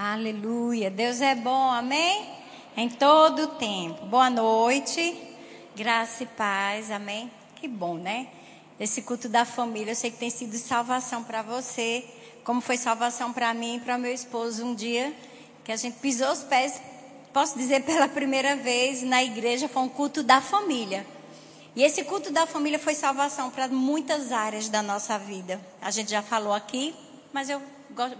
Aleluia. Deus é bom, amém? Em todo o tempo. Boa noite. Graça e paz, amém? Que bom, né? Esse culto da família, eu sei que tem sido salvação para você, como foi salvação para mim e para meu esposo um dia que a gente pisou os pés, posso dizer pela primeira vez na igreja, foi um culto da família. E esse culto da família foi salvação para muitas áreas da nossa vida. A gente já falou aqui, mas eu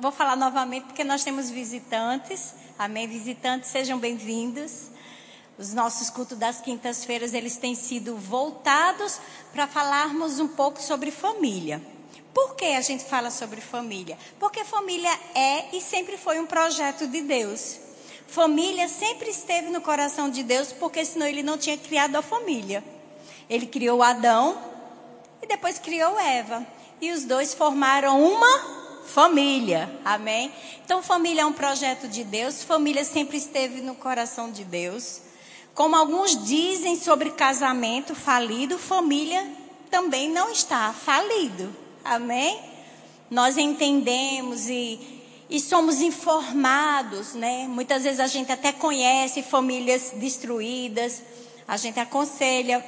vou falar novamente porque nós temos visitantes. Amém? Visitantes, sejam bem-vindos. Os nossos cultos das quintas-feiras, eles têm sido voltados para falarmos um pouco sobre família. Por que a gente fala sobre família? Porque família é e sempre foi um projeto de Deus. Família sempre esteve no coração de Deus, porque senão ele não tinha criado a família. Ele criou Adão e depois criou Eva. E os dois formaram uma família. Amém? Então, família é um projeto de Deus. Família sempre esteve no coração de Deus. Como alguns dizem sobre casamento falido, família também não está falido. Amém? Nós entendemos e, e somos informados, né? Muitas vezes a gente até conhece famílias destruídas. A gente aconselha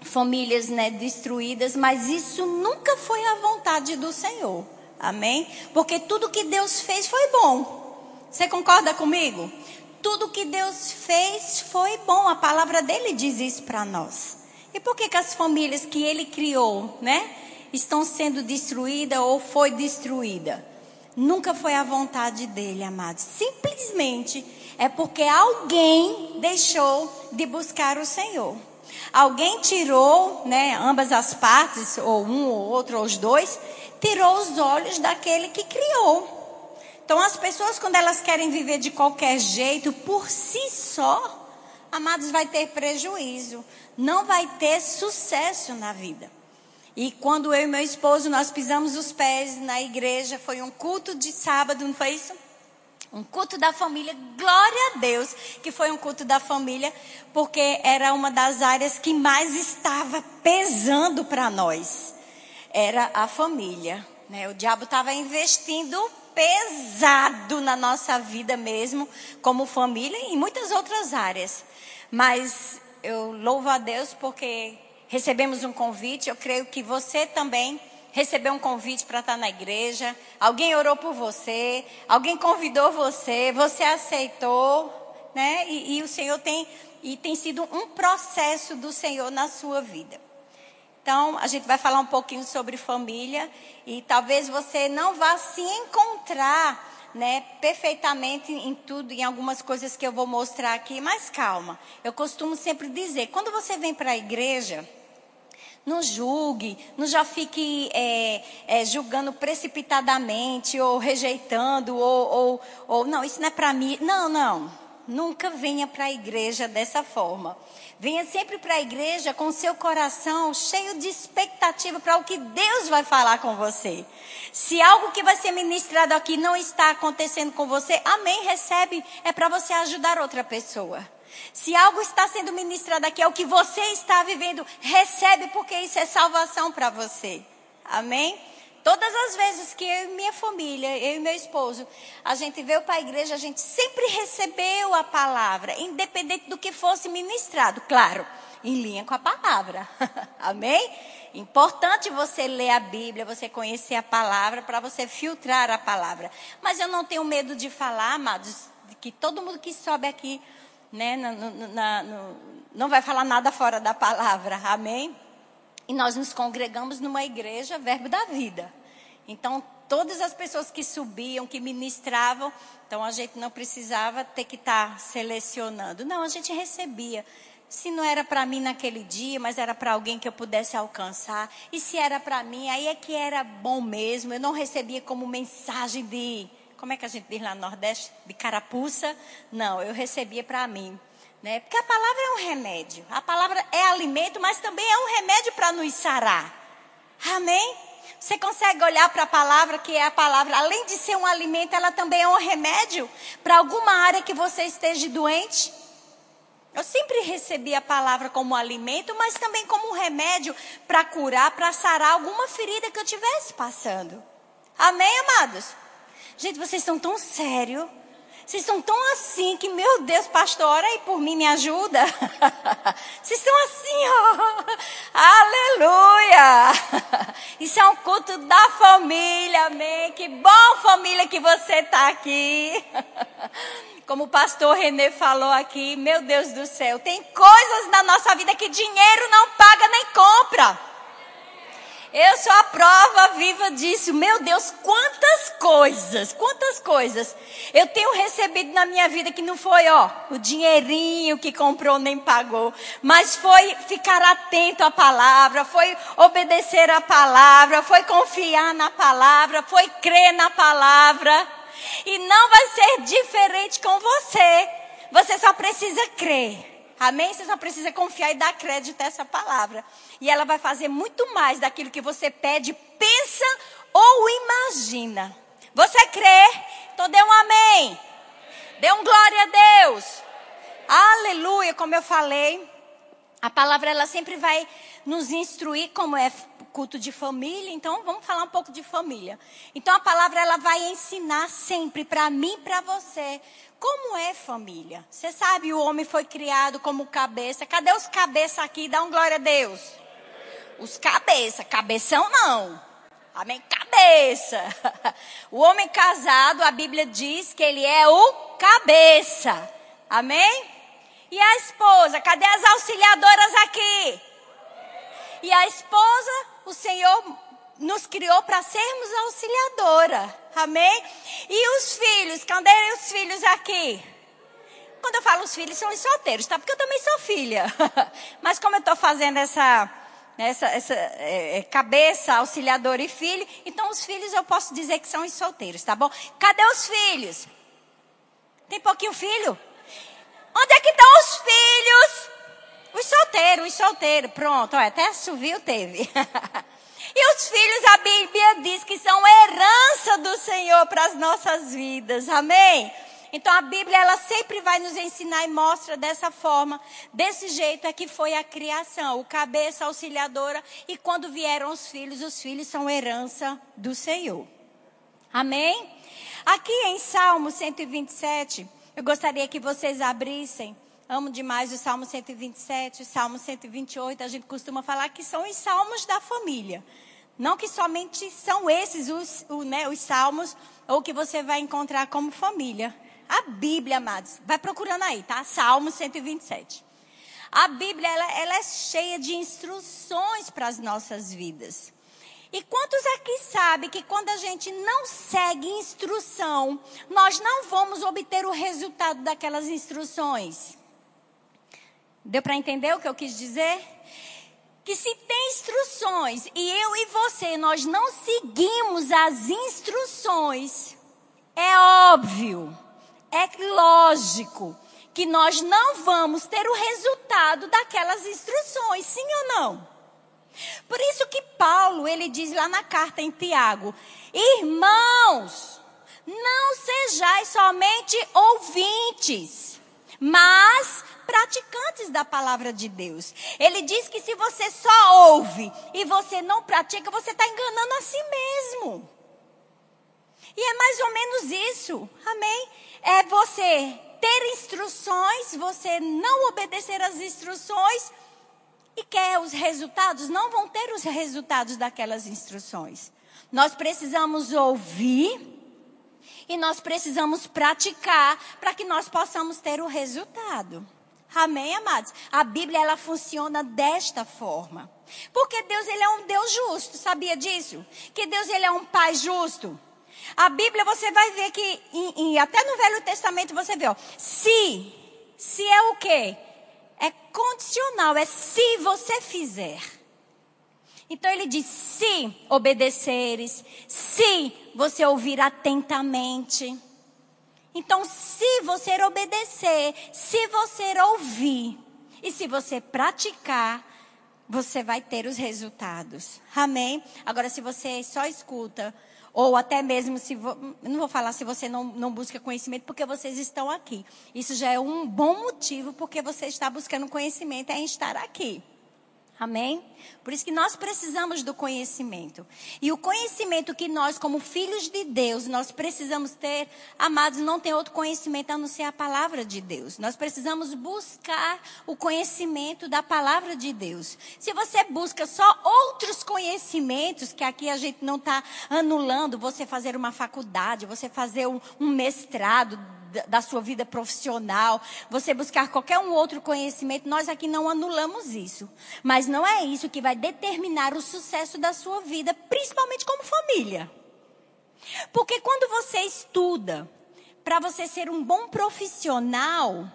famílias né, destruídas, mas isso nunca foi a vontade do Senhor. Amém? Porque tudo que Deus fez foi bom. Você concorda comigo? Tudo que Deus fez foi bom. A palavra dele diz isso para nós. E por que, que as famílias que ele criou, né, estão sendo destruídas ou foi destruída? Nunca foi a vontade dele, amados. Simplesmente é porque alguém deixou de buscar o Senhor. Alguém tirou, né, ambas as partes, ou um ou outro, ou os dois, tirou os olhos daquele que criou. Então, as pessoas, quando elas querem viver de qualquer jeito, por si só, amados, vai ter prejuízo. Não vai ter sucesso na vida. E quando eu e meu esposo, nós pisamos os pés na igreja, foi um culto de sábado, não foi isso? Um culto da família, glória a Deus que foi um culto da família, porque era uma das áreas que mais estava pesando para nós. Era a família. Né? O diabo estava investindo pesado na nossa vida mesmo, como família e em muitas outras áreas. Mas eu louvo a Deus porque recebemos um convite, eu creio que você também recebeu um convite para estar na igreja, alguém orou por você, alguém convidou você, você aceitou, né? E, e o Senhor tem e tem sido um processo do Senhor na sua vida. Então, a gente vai falar um pouquinho sobre família e talvez você não vá se encontrar, né, perfeitamente em tudo, em algumas coisas que eu vou mostrar aqui, mas calma. Eu costumo sempre dizer, quando você vem para a igreja, não julgue, não já fique é, é, julgando precipitadamente ou rejeitando ou, ou, ou não, isso não é para mim. Não, não. Nunca venha para a igreja dessa forma. Venha sempre para a igreja com seu coração cheio de expectativa para o que Deus vai falar com você. Se algo que vai ser ministrado aqui não está acontecendo com você, amém, recebe, é para você ajudar outra pessoa. Se algo está sendo ministrado aqui, é o que você está vivendo, recebe, porque isso é salvação para você. Amém? Todas as vezes que eu e minha família, eu e meu esposo, a gente veio para a igreja, a gente sempre recebeu a palavra, independente do que fosse ministrado, claro, em linha com a palavra. Amém? Importante você ler a Bíblia, você conhecer a palavra, para você filtrar a palavra. Mas eu não tenho medo de falar, amados, que todo mundo que sobe aqui né, no, na, no, não vai falar nada fora da palavra, amém? E nós nos congregamos numa igreja, verbo da vida. Então, todas as pessoas que subiam, que ministravam, então a gente não precisava ter que estar selecionando. Não, a gente recebia. Se não era para mim naquele dia, mas era para alguém que eu pudesse alcançar. E se era para mim, aí é que era bom mesmo. Eu não recebia como mensagem de como é que a gente diz lá no Nordeste? De carapuça? Não, eu recebia para mim. Né? Porque a palavra é um remédio. A palavra é alimento, mas também é um remédio para nos sarar. Amém? Você consegue olhar para a palavra, que é a palavra, além de ser um alimento, ela também é um remédio para alguma área que você esteja doente? Eu sempre recebi a palavra como alimento, mas também como um remédio para curar, para sarar alguma ferida que eu estivesse passando. Amém, amados? Gente, vocês estão tão sérios. Vocês estão tão assim que, meu Deus, pastor, ora aí por mim, me ajuda. Vocês estão assim, ó. Aleluia. Isso é um culto da família, amém. Que bom, família, que você está aqui. Como o pastor Renê falou aqui, meu Deus do céu, tem coisas na nossa vida que dinheiro não paga nem compra. Eu sou a prova viva disso. Meu Deus, quantas coisas, quantas coisas eu tenho recebido na minha vida que não foi, ó, o dinheirinho que comprou nem pagou, mas foi ficar atento à palavra, foi obedecer à palavra, foi confiar na palavra, foi crer na palavra. E não vai ser diferente com você. Você só precisa crer. Amém? Você só precisa confiar e dar crédito a essa palavra. E ela vai fazer muito mais daquilo que você pede, pensa ou imagina. Você crê? Então dê um amém. Dê um glória a Deus. Aleluia, como eu falei. A palavra ela sempre vai nos instruir como é culto de família, então vamos falar um pouco de família. Então a palavra ela vai ensinar sempre para mim, para você, como é família. Você sabe, o homem foi criado como cabeça. Cadê os cabeças aqui? Dá um glória a Deus. Os cabeça, cabeção não. Amém? Cabeça. O homem casado, a Bíblia diz que ele é o cabeça. Amém? E a esposa? Cadê as auxiliadoras aqui? E a esposa, o Senhor nos criou para sermos auxiliadora. Amém? E os filhos? Cadê os filhos aqui? Quando eu falo os filhos, são os solteiros, tá? Porque eu também sou filha. Mas como eu estou fazendo essa, essa, essa é, é, cabeça, auxiliador e filho, então os filhos eu posso dizer que são os solteiros, tá bom? Cadê os filhos? Tem pouquinho filho? Onde é que estão os filhos? Os solteiros, os solteiros. Pronto, ó, até subiu teve. E os filhos, a Bíblia diz que são herança do Senhor para as nossas vidas. Amém? Então a Bíblia ela sempre vai nos ensinar e mostra dessa forma, desse jeito é que foi a criação, o cabeça auxiliadora e quando vieram os filhos, os filhos são herança do Senhor. Amém? Aqui em Salmo 127, eu gostaria que vocês abrissem Amo demais o Salmo 127, o Salmo 128. A gente costuma falar que são os salmos da família. Não que somente são esses os, o, né, os salmos ou que você vai encontrar como família. A Bíblia, amados, vai procurando aí, tá? Salmo 127. A Bíblia, ela, ela é cheia de instruções para as nossas vidas. E quantos aqui sabem que quando a gente não segue instrução, nós não vamos obter o resultado daquelas instruções? Deu para entender o que eu quis dizer? Que se tem instruções e eu e você nós não seguimos as instruções, é óbvio, é lógico que nós não vamos ter o resultado daquelas instruções, sim ou não? Por isso que Paulo, ele diz lá na carta em Tiago: Irmãos, não sejais somente ouvintes, mas praticantes da palavra de Deus. Ele diz que se você só ouve e você não pratica, você está enganando a si mesmo. E é mais ou menos isso, amém? É você ter instruções, você não obedecer às instruções e quer os resultados, não vão ter os resultados daquelas instruções. Nós precisamos ouvir e nós precisamos praticar para que nós possamos ter o resultado. Amém, amados? A Bíblia ela funciona desta forma. Porque Deus ele é um Deus justo, sabia disso? Que Deus ele é um pai justo. A Bíblia você vai ver que em, em, até no Velho Testamento você vê, ó, se, se é o quê? É condicional, é se você fizer. Então ele diz: se obedeceres, se você ouvir atentamente. Então, se você obedecer, se você ouvir e se você praticar, você vai ter os resultados. Amém? Agora, se você só escuta, ou até mesmo se. Não vou falar se você não, não busca conhecimento, porque vocês estão aqui. Isso já é um bom motivo porque você está buscando conhecimento é estar aqui. Amém? Por isso que nós precisamos do conhecimento. E o conhecimento que nós, como filhos de Deus, nós precisamos ter, amados, não tem outro conhecimento a não ser a palavra de Deus. Nós precisamos buscar o conhecimento da palavra de Deus. Se você busca só outros conhecimentos, que aqui a gente não está anulando, você fazer uma faculdade, você fazer um, um mestrado, da sua vida profissional, você buscar qualquer um outro conhecimento, nós aqui não anulamos isso. Mas não é isso que vai determinar o sucesso da sua vida, principalmente como família. Porque quando você estuda para você ser um bom profissional,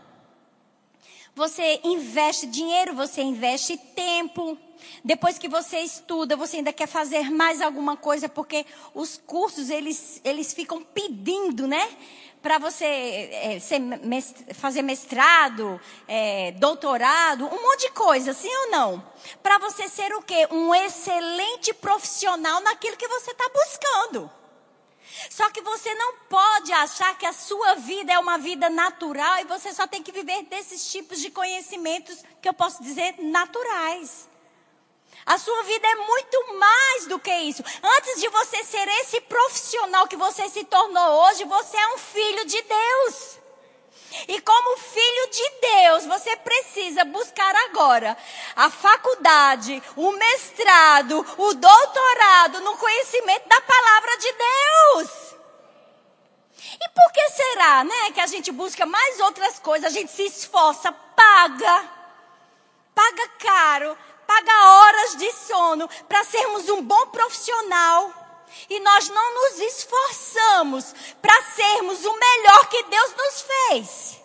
você investe dinheiro, você investe tempo. Depois que você estuda, você ainda quer fazer mais alguma coisa, porque os cursos, eles, eles ficam pedindo, né? Para você é, ser, fazer mestrado, é, doutorado, um monte de coisa, sim ou não? Para você ser o quê? Um excelente profissional naquilo que você está buscando. Só que você não pode achar que a sua vida é uma vida natural e você só tem que viver desses tipos de conhecimentos que eu posso dizer naturais. A sua vida é muito mais do que isso. Antes de você ser esse profissional que você se tornou hoje, você é um filho de Deus. E como filho de Deus, você precisa buscar agora a faculdade, o mestrado, o doutorado no conhecimento da palavra de Deus. E por que será, né, que a gente busca mais outras coisas, a gente se esforça, paga, paga caro, paga horas de sono para sermos um bom profissional. E nós não nos esforçamos para sermos o melhor que Deus nos fez.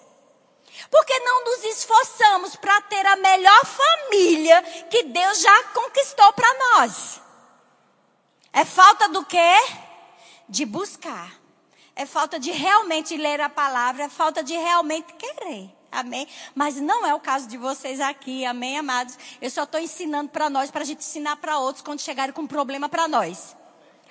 Porque não nos esforçamos para ter a melhor família que Deus já conquistou para nós. É falta do quê? De buscar. É falta de realmente ler a palavra, é falta de realmente querer. Amém? Mas não é o caso de vocês aqui, amém, amados? Eu só estou ensinando para nós, para a gente ensinar para outros quando chegarem com um problema para nós.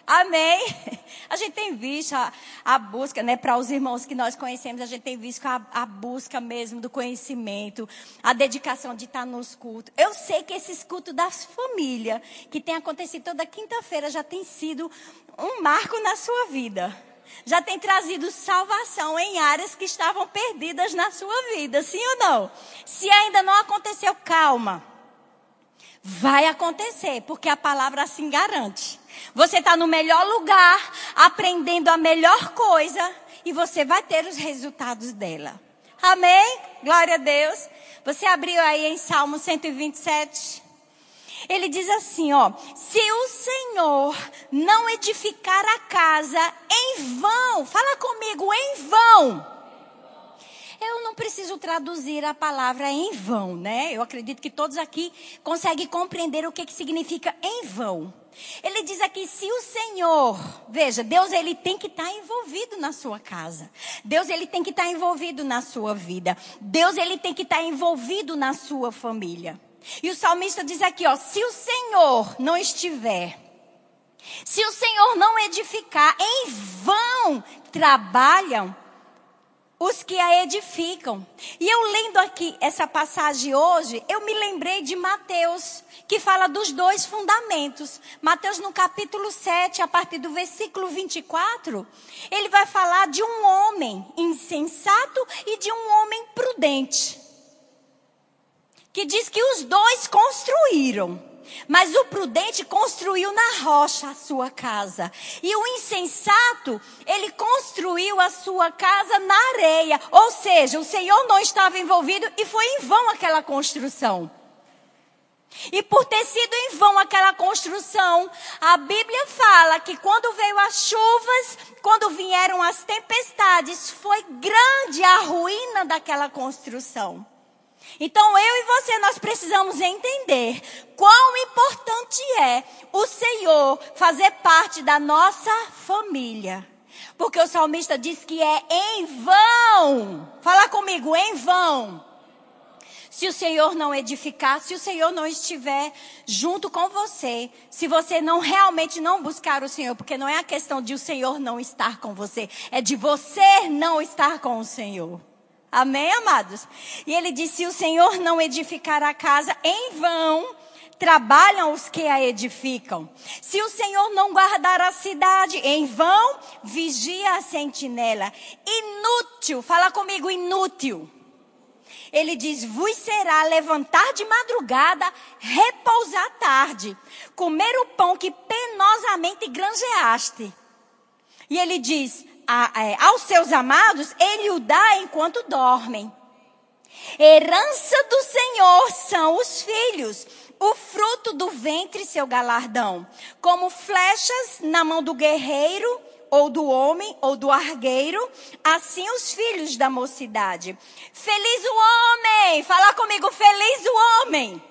Amém? A gente tem visto a, a busca, né, para os irmãos que nós conhecemos, a gente tem visto a, a busca mesmo do conhecimento, a dedicação de estar nos cultos. Eu sei que esses cultos das famílias, que tem acontecido toda quinta-feira, já tem sido um marco na sua vida já tem trazido salvação em áreas que estavam perdidas na sua vida, sim ou não? Se ainda não aconteceu, calma. Vai acontecer, porque a palavra assim garante. Você está no melhor lugar, aprendendo a melhor coisa, e você vai ter os resultados dela. Amém? Glória a Deus. Você abriu aí em Salmo 127. Ele diz assim, ó: se o Senhor não edificar a casa em vão, fala comigo, em vão. Eu não preciso traduzir a palavra em vão, né? Eu acredito que todos aqui conseguem compreender o que, que significa em vão. Ele diz aqui, se o Senhor, veja, Deus ele tem que estar tá envolvido na sua casa. Deus ele tem que estar tá envolvido na sua vida. Deus ele tem que estar tá envolvido na sua família. E o salmista diz aqui, ó, se o Senhor não estiver, se o Senhor não edificar, em vão trabalham os que a edificam. E eu lendo aqui essa passagem hoje, eu me lembrei de Mateus, que fala dos dois fundamentos. Mateus no capítulo 7, a partir do versículo 24, ele vai falar de um homem insensato e de um homem prudente que diz que os dois construíram. Mas o prudente construiu na rocha a sua casa. E o insensato, ele construiu a sua casa na areia. Ou seja, o Senhor não estava envolvido e foi em vão aquela construção. E por ter sido em vão aquela construção, a Bíblia fala que quando veio as chuvas, quando vieram as tempestades, foi grande a ruína daquela construção. Então eu e você nós precisamos entender quão importante é o Senhor fazer parte da nossa família. Porque o salmista diz que é em vão. Fala comigo, em vão. Se o Senhor não edificar, se o Senhor não estiver junto com você, se você não realmente não buscar o Senhor, porque não é a questão de o Senhor não estar com você, é de você não estar com o Senhor. Amém, amados? E ele disse: se o Senhor não edificar a casa, em vão trabalham os que a edificam. Se o Senhor não guardar a cidade, em vão vigia a sentinela. Inútil, fala comigo, inútil. Ele diz: vos será levantar de madrugada, repousar tarde, comer o pão que penosamente granjeaste. E ele diz: a, é, aos seus amados, ele o dá enquanto dormem. Herança do Senhor são os filhos, o fruto do ventre seu galardão, como flechas na mão do guerreiro, ou do homem, ou do argueiro, assim os filhos da mocidade. Feliz o homem! Fala comigo, feliz o homem!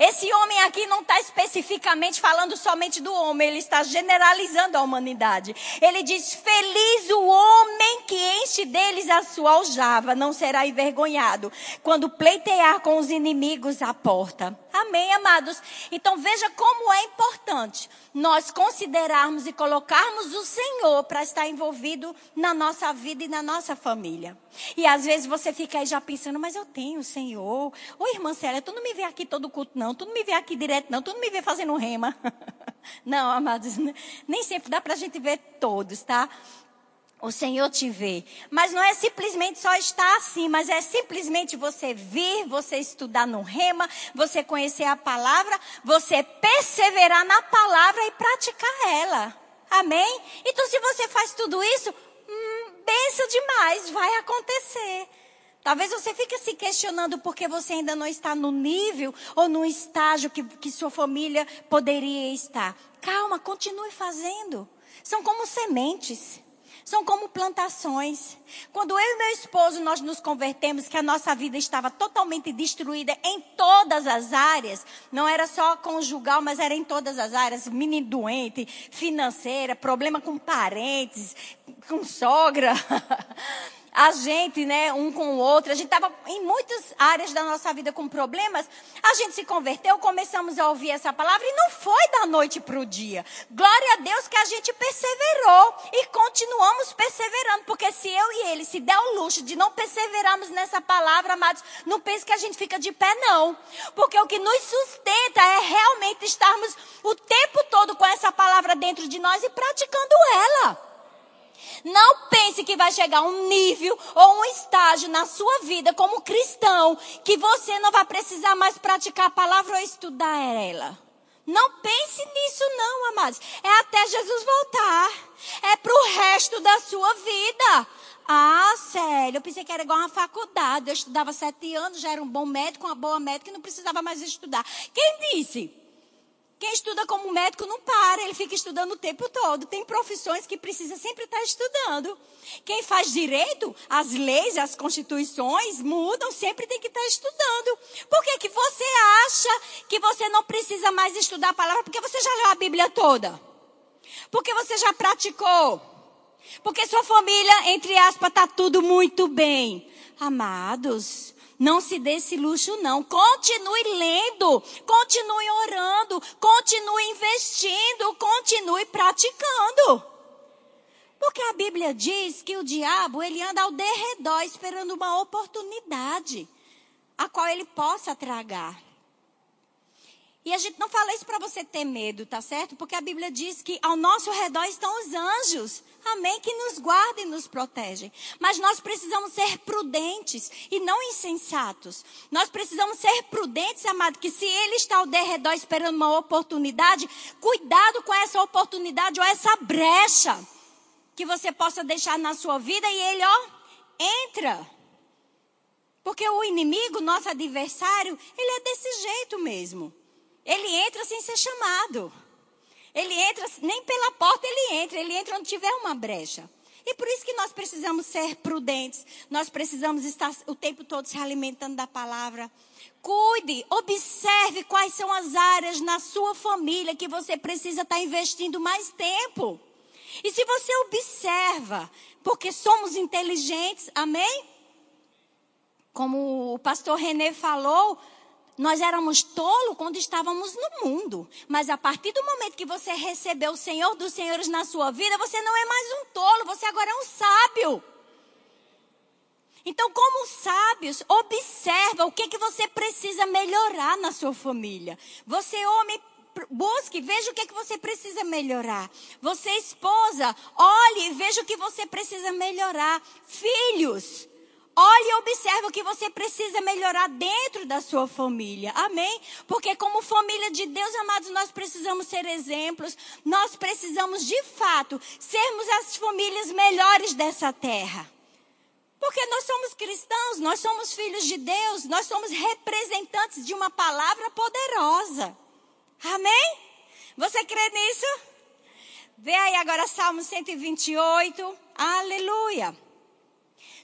Esse homem aqui não está especificamente falando somente do homem, ele está generalizando a humanidade. Ele diz: Feliz o homem que enche deles a sua aljava, não será envergonhado quando pleitear com os inimigos à porta. Amém, amados? Então veja como é importante nós considerarmos e colocarmos o Senhor para estar envolvido na nossa vida e na nossa família. E às vezes você fica aí já pensando, mas eu tenho o Senhor. Ô irmã Célia, tu não me vê aqui todo culto não, tu não me vê aqui direto não, tu não me vê fazendo rema. não, amados, nem sempre dá para a gente ver todos, tá? O Senhor te vê. Mas não é simplesmente só estar assim, mas é simplesmente você vir, você estudar no rema, você conhecer a palavra, você perseverar na palavra e praticar ela. Amém? Então, se você faz tudo isso, hum, benção demais, vai acontecer. Talvez você fique se questionando porque você ainda não está no nível ou no estágio que, que sua família poderia estar. Calma, continue fazendo. São como sementes. São como plantações. Quando eu e meu esposo nós nos convertemos, que a nossa vida estava totalmente destruída em todas as áreas, não era só conjugal, mas era em todas as áreas, menino doente, financeira, problema com parentes, com sogra. a gente, né, um com o outro, a gente estava em muitas áreas da nossa vida com problemas, a gente se converteu, começamos a ouvir essa palavra e não foi da noite para o dia. Glória a Deus que a gente perseverou e continuamos perseverando, porque se eu e ele se der o luxo de não perseverarmos nessa palavra, amados, não pense que a gente fica de pé, não. Porque o que nos sustenta é realmente estarmos o tempo todo com essa palavra dentro de nós e praticando ela. Não pense que vai chegar um nível ou um estágio na sua vida como cristão que você não vai precisar mais praticar a palavra ou estudar ela. Não pense nisso não, amados. É até Jesus voltar. É para o resto da sua vida. Ah, sério, eu pensei que era igual uma faculdade. Eu estudava sete anos, já era um bom médico, uma boa médica e não precisava mais estudar. Quem disse? Quem estuda como médico não para, ele fica estudando o tempo todo. Tem profissões que precisa sempre estar estudando. Quem faz direito, as leis, as constituições mudam, sempre tem que estar estudando. Por que, que você acha que você não precisa mais estudar a palavra? Porque você já leu a Bíblia toda. Porque você já praticou. Porque sua família, entre aspas, está tudo muito bem. Amados, não se dê esse luxo, não. Continue lendo, continue orando, continue investindo, continue praticando. Porque a Bíblia diz que o diabo, ele anda ao derredor esperando uma oportunidade a qual ele possa tragar. E a gente não fala isso para você ter medo, tá certo? Porque a Bíblia diz que ao nosso redor estão os anjos. Amém? Que nos guardam e nos protegem. Mas nós precisamos ser prudentes e não insensatos. Nós precisamos ser prudentes, amado, que se ele está ao derredor esperando uma oportunidade, cuidado com essa oportunidade ou essa brecha que você possa deixar na sua vida e ele, ó, entra. Porque o inimigo, nosso adversário, ele é desse jeito mesmo. Ele entra sem ser chamado. Ele entra, nem pela porta ele entra, ele entra onde tiver uma brecha. E por isso que nós precisamos ser prudentes, nós precisamos estar o tempo todo se alimentando da palavra. Cuide, observe quais são as áreas na sua família que você precisa estar investindo mais tempo. E se você observa, porque somos inteligentes, amém? Como o pastor René falou, nós éramos tolos quando estávamos no mundo. Mas a partir do momento que você recebeu o Senhor dos Senhores na sua vida, você não é mais um tolo, você agora é um sábio. Então, como sábios, observa o que, que você precisa melhorar na sua família. Você, homem, busque, veja o que, que você precisa melhorar. Você, esposa, olhe e veja o que você precisa melhorar. Filhos, olhe e observe o que você precisa melhorar dentro da sua família. Amém? Porque como família de Deus, amados, nós precisamos ser exemplos. Nós precisamos, de fato, sermos as famílias melhores dessa terra. Porque nós somos cristãos, nós somos filhos de Deus, nós somos representantes de uma palavra poderosa. Amém? Você crê nisso? Vê aí agora Salmo 128. Aleluia.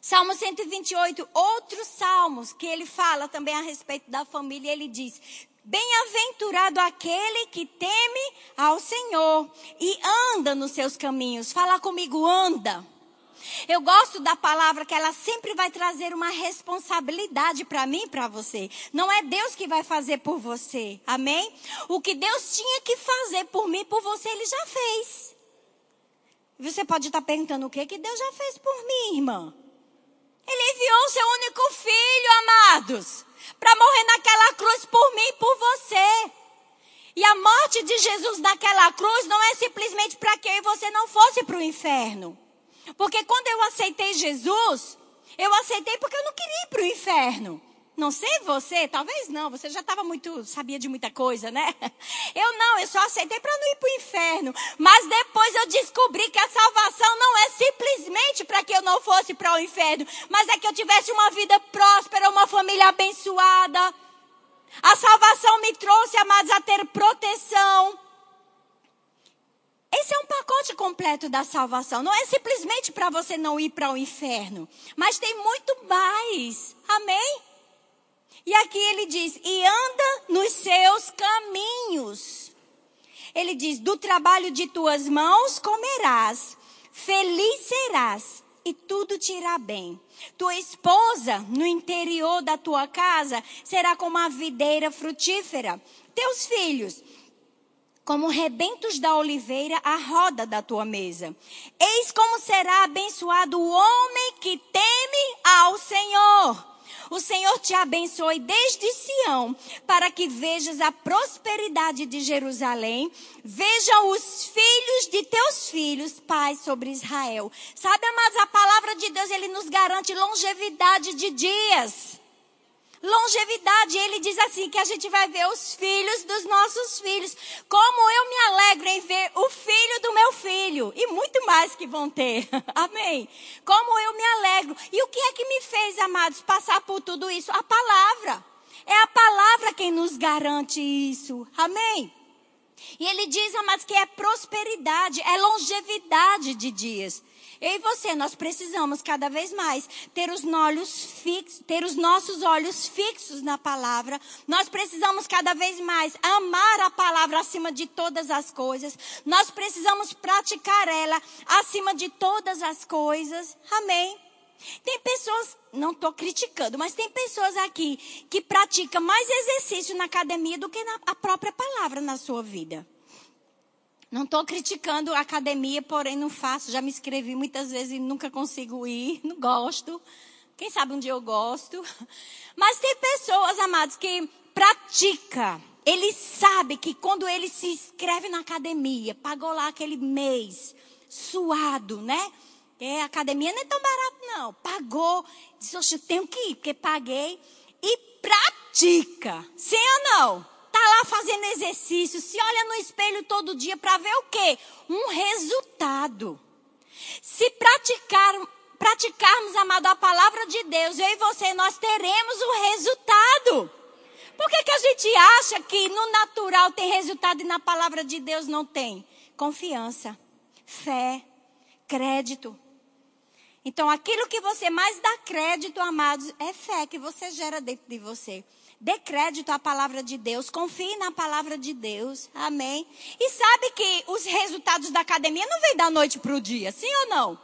Salmo 128, outros salmos que ele fala também a respeito da família, ele diz: Bem-aventurado aquele que teme ao Senhor e anda nos seus caminhos. Fala comigo, anda. Eu gosto da palavra que ela sempre vai trazer uma responsabilidade para mim e para você. Não é Deus que vai fazer por você. Amém? O que Deus tinha que fazer por mim e por você, Ele já fez. Você pode estar perguntando o que que Deus já fez por mim, irmã? Ele enviou o seu único filho, amados, para morrer naquela cruz por mim e por você. E a morte de Jesus naquela cruz não é simplesmente para que eu e você não fosse para o inferno. Porque quando eu aceitei Jesus, eu aceitei porque eu não queria ir para o inferno. Não sei você, talvez não, você já estava muito, sabia de muita coisa, né? Eu não, eu só aceitei para não ir para o inferno. Mas depois eu descobri que a salvação não é simplesmente para que eu não fosse para o inferno, mas é que eu tivesse uma vida próspera, uma família abençoada. A salvação me trouxe, amados, a ter proteção. Esse é um pacote completo da salvação. Não é simplesmente para você não ir para o inferno, mas tem muito mais. Amém? E aqui ele diz: e anda nos seus caminhos. Ele diz: do trabalho de tuas mãos comerás, feliz serás e tudo te irá bem. Tua esposa no interior da tua casa será como a videira frutífera. Teus filhos como rebentos da oliveira à roda da tua mesa. Eis como será abençoado o homem que teme ao Senhor. O Senhor te abençoe desde Sião, para que vejas a prosperidade de Jerusalém, veja os filhos de teus filhos, paz sobre Israel. Sabe, mas a palavra de Deus, ele nos garante longevidade de dias longevidade. Ele diz assim que a gente vai ver os filhos dos nossos filhos. Como eu me alegro em ver o filho do meu filho e muito mais que vão ter. Amém. Como eu me alegro. E o que é que me fez, amados, passar por tudo isso? A palavra. É a palavra quem nos garante isso. Amém. E ele diz, amados, que é prosperidade, é longevidade de dias. Eu e você, nós precisamos cada vez mais ter os fixos, ter os nossos olhos fixos na palavra. Nós precisamos cada vez mais amar a palavra acima de todas as coisas. Nós precisamos praticar ela acima de todas as coisas. Amém. Tem pessoas, não estou criticando, mas tem pessoas aqui que praticam mais exercício na academia do que na, a própria palavra na sua vida. Não estou criticando a academia, porém não faço. Já me inscrevi muitas vezes e nunca consigo ir, não gosto. Quem sabe um dia eu gosto. Mas tem pessoas, amados, que pratica. Ele sabe que quando ele se inscreve na academia, pagou lá aquele mês, suado, né? É, a academia não é tão barato, não. Pagou, disse, oxe, eu tenho que ir, porque paguei. E pratica. Sim ou não? Lá fazendo exercício, se olha no espelho todo dia para ver o quê? Um resultado. Se praticar, praticarmos, amado, a palavra de Deus, eu e você, nós teremos o resultado. Por que, que a gente acha que no natural tem resultado e na palavra de Deus não tem? Confiança, fé, crédito. Então, aquilo que você mais dá crédito, amados, é fé que você gera dentro de você. Dê crédito à palavra de Deus, confie na palavra de Deus. Amém. E sabe que os resultados da academia não vêm da noite para o dia, sim ou não?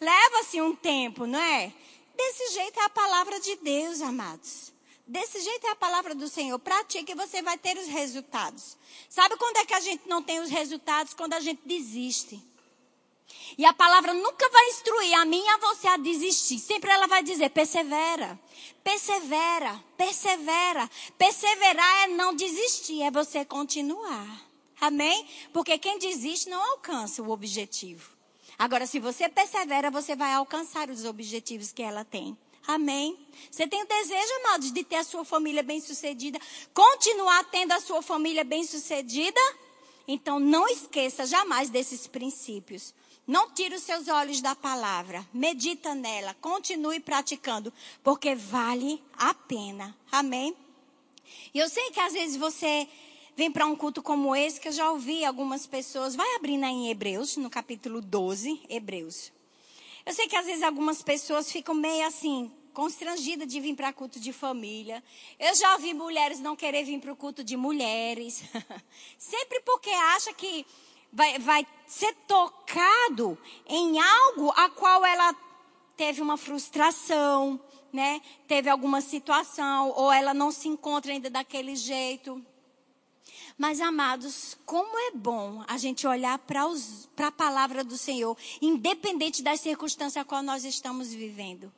Leva-se um tempo, não é? Desse jeito é a palavra de Deus, amados. Desse jeito é a palavra do Senhor. Pratique e você vai ter os resultados. Sabe quando é que a gente não tem os resultados? Quando a gente desiste. E a palavra nunca vai instruir a mim e a você a desistir. Sempre ela vai dizer, persevera, persevera, persevera. Perseverar é não desistir, é você continuar. Amém? Porque quem desiste não alcança o objetivo. Agora, se você persevera, você vai alcançar os objetivos que ela tem. Amém? Você tem o desejo, amados, de ter a sua família bem-sucedida, continuar tendo a sua família bem-sucedida? Então, não esqueça jamais desses princípios. Não tire os seus olhos da palavra. Medita nela. Continue praticando. Porque vale a pena. Amém? E eu sei que às vezes você vem para um culto como esse, que eu já ouvi algumas pessoas. Vai abrindo aí em Hebreus, no capítulo 12, Hebreus. Eu sei que às vezes algumas pessoas ficam meio assim, constrangidas de vir para culto de família. Eu já ouvi mulheres não querer vir para o culto de mulheres. Sempre porque acha que vai, vai ser tocado em algo a qual ela teve uma frustração, né? Teve alguma situação, ou ela não se encontra ainda daquele jeito. Mas, amados, como é bom a gente olhar para a palavra do Senhor, independente das circunstâncias a qual nós estamos vivendo.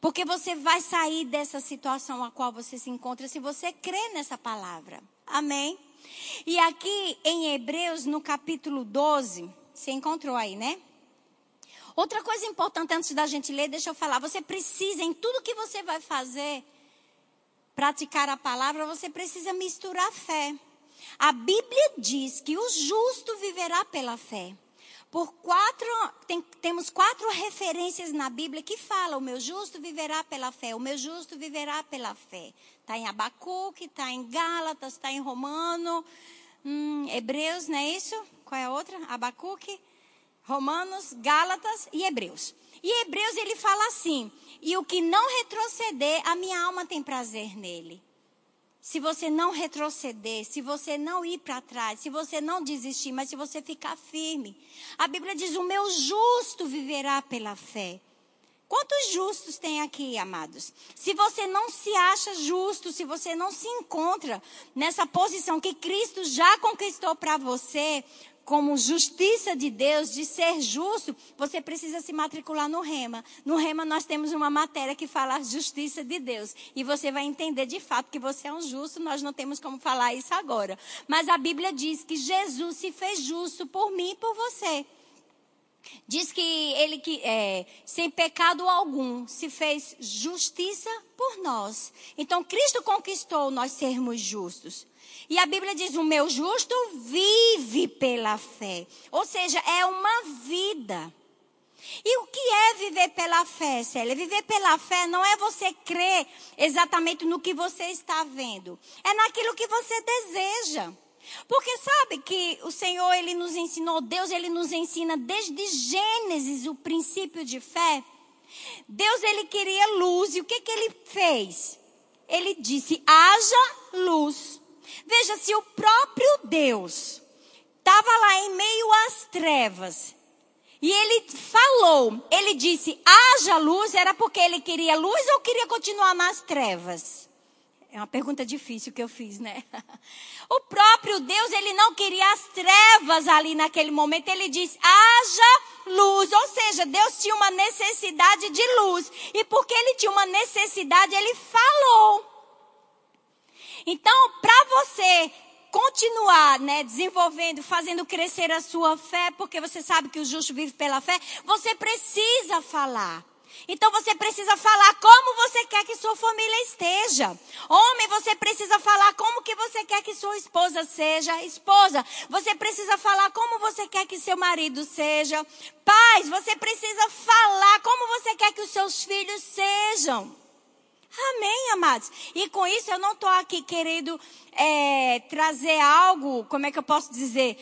Porque você vai sair dessa situação a qual você se encontra se você crê nessa palavra. Amém? E aqui em Hebreus, no capítulo 12, você encontrou aí, né? Outra coisa importante antes da gente ler, deixa eu falar. Você precisa, em tudo que você vai fazer, praticar a palavra, você precisa misturar fé. A Bíblia diz que o justo viverá pela fé. Por quatro, tem, temos quatro referências na Bíblia que falam: o meu justo viverá pela fé, o meu justo viverá pela fé. Está em Abacuque, está em Gálatas, está em Romano, hum, Hebreus, não é isso? Qual é a outra? Abacuque, Romanos, Gálatas e Hebreus. E Hebreus ele fala assim: e o que não retroceder, a minha alma tem prazer nele se você não retroceder, se você não ir para trás, se você não desistir, mas se você ficar firme. A Bíblia diz: o meu justo viverá pela fé. Quantos justos tem aqui, amados? Se você não se acha justo, se você não se encontra nessa posição que Cristo já conquistou para você, como justiça de Deus, de ser justo, você precisa se matricular no Rema. No Rema nós temos uma matéria que fala justiça de Deus. E você vai entender de fato que você é um justo, nós não temos como falar isso agora. Mas a Bíblia diz que Jesus se fez justo por mim e por você. Diz que ele que é, sem pecado algum se fez justiça por nós. Então Cristo conquistou nós sermos justos. E a Bíblia diz: o meu justo vive pela fé. Ou seja, é uma vida. E o que é viver pela fé, Célia? Viver pela fé não é você crer exatamente no que você está vendo. É naquilo que você deseja. Porque sabe que o Senhor, Ele nos ensinou, Deus, Ele nos ensina desde Gênesis o princípio de fé. Deus, Ele queria luz. E o que, que Ele fez? Ele disse, haja luz. Veja, se o próprio Deus estava lá em meio às trevas e ele falou, ele disse, haja luz, era porque ele queria luz ou queria continuar nas trevas? É uma pergunta difícil que eu fiz, né? O próprio Deus, ele não queria as trevas ali naquele momento. Ele disse: haja luz. Ou seja, Deus tinha uma necessidade de luz. E porque ele tinha uma necessidade, ele falou. Então, para você continuar, né, desenvolvendo, fazendo crescer a sua fé, porque você sabe que o justo vive pela fé, você precisa falar. Então você precisa falar como você quer que sua família esteja. Homem, você precisa falar como que você quer que sua esposa seja. Esposa, você precisa falar como você quer que seu marido seja. Pais, você precisa falar como você quer que os seus filhos sejam. Amém, amados? E com isso eu não estou aqui querendo é, trazer algo, como é que eu posso dizer?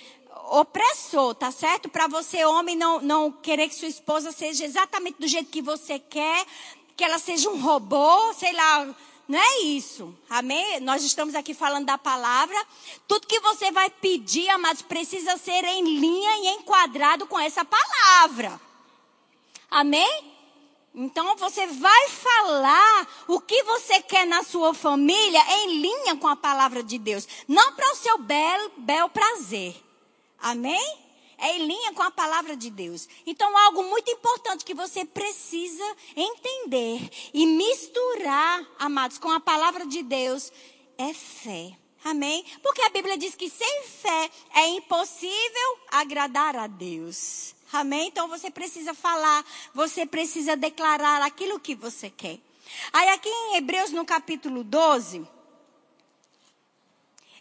Opressor, tá certo? Para você, homem, não, não querer que sua esposa seja exatamente do jeito que você quer, que ela seja um robô, sei lá. Não é isso. Amém? Nós estamos aqui falando da palavra. Tudo que você vai pedir, amados, precisa ser em linha e enquadrado com essa palavra. Amém? Então você vai falar o que você quer na sua família em linha com a palavra de Deus, não para o seu bel prazer. Amém? é em linha com a palavra de Deus. Então, algo muito importante que você precisa entender e misturar, amados, com a palavra de Deus é fé. Amém? Porque a Bíblia diz que sem fé é impossível agradar a Deus. Amém? Então você precisa falar, você precisa declarar aquilo que você quer. Aí aqui em Hebreus no capítulo 12,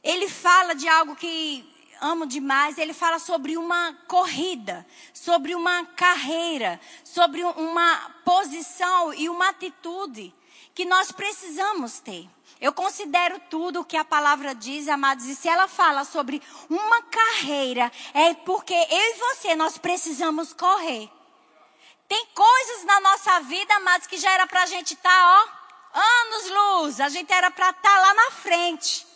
ele fala de algo que amo demais. Ele fala sobre uma corrida, sobre uma carreira, sobre uma posição e uma atitude que nós precisamos ter. Eu considero tudo o que a palavra diz, amados, e se ela fala sobre uma carreira, é porque eu e você nós precisamos correr. Tem coisas na nossa vida, amados, que já era para a gente estar, tá, ó, anos luz. A gente era para estar tá lá na frente.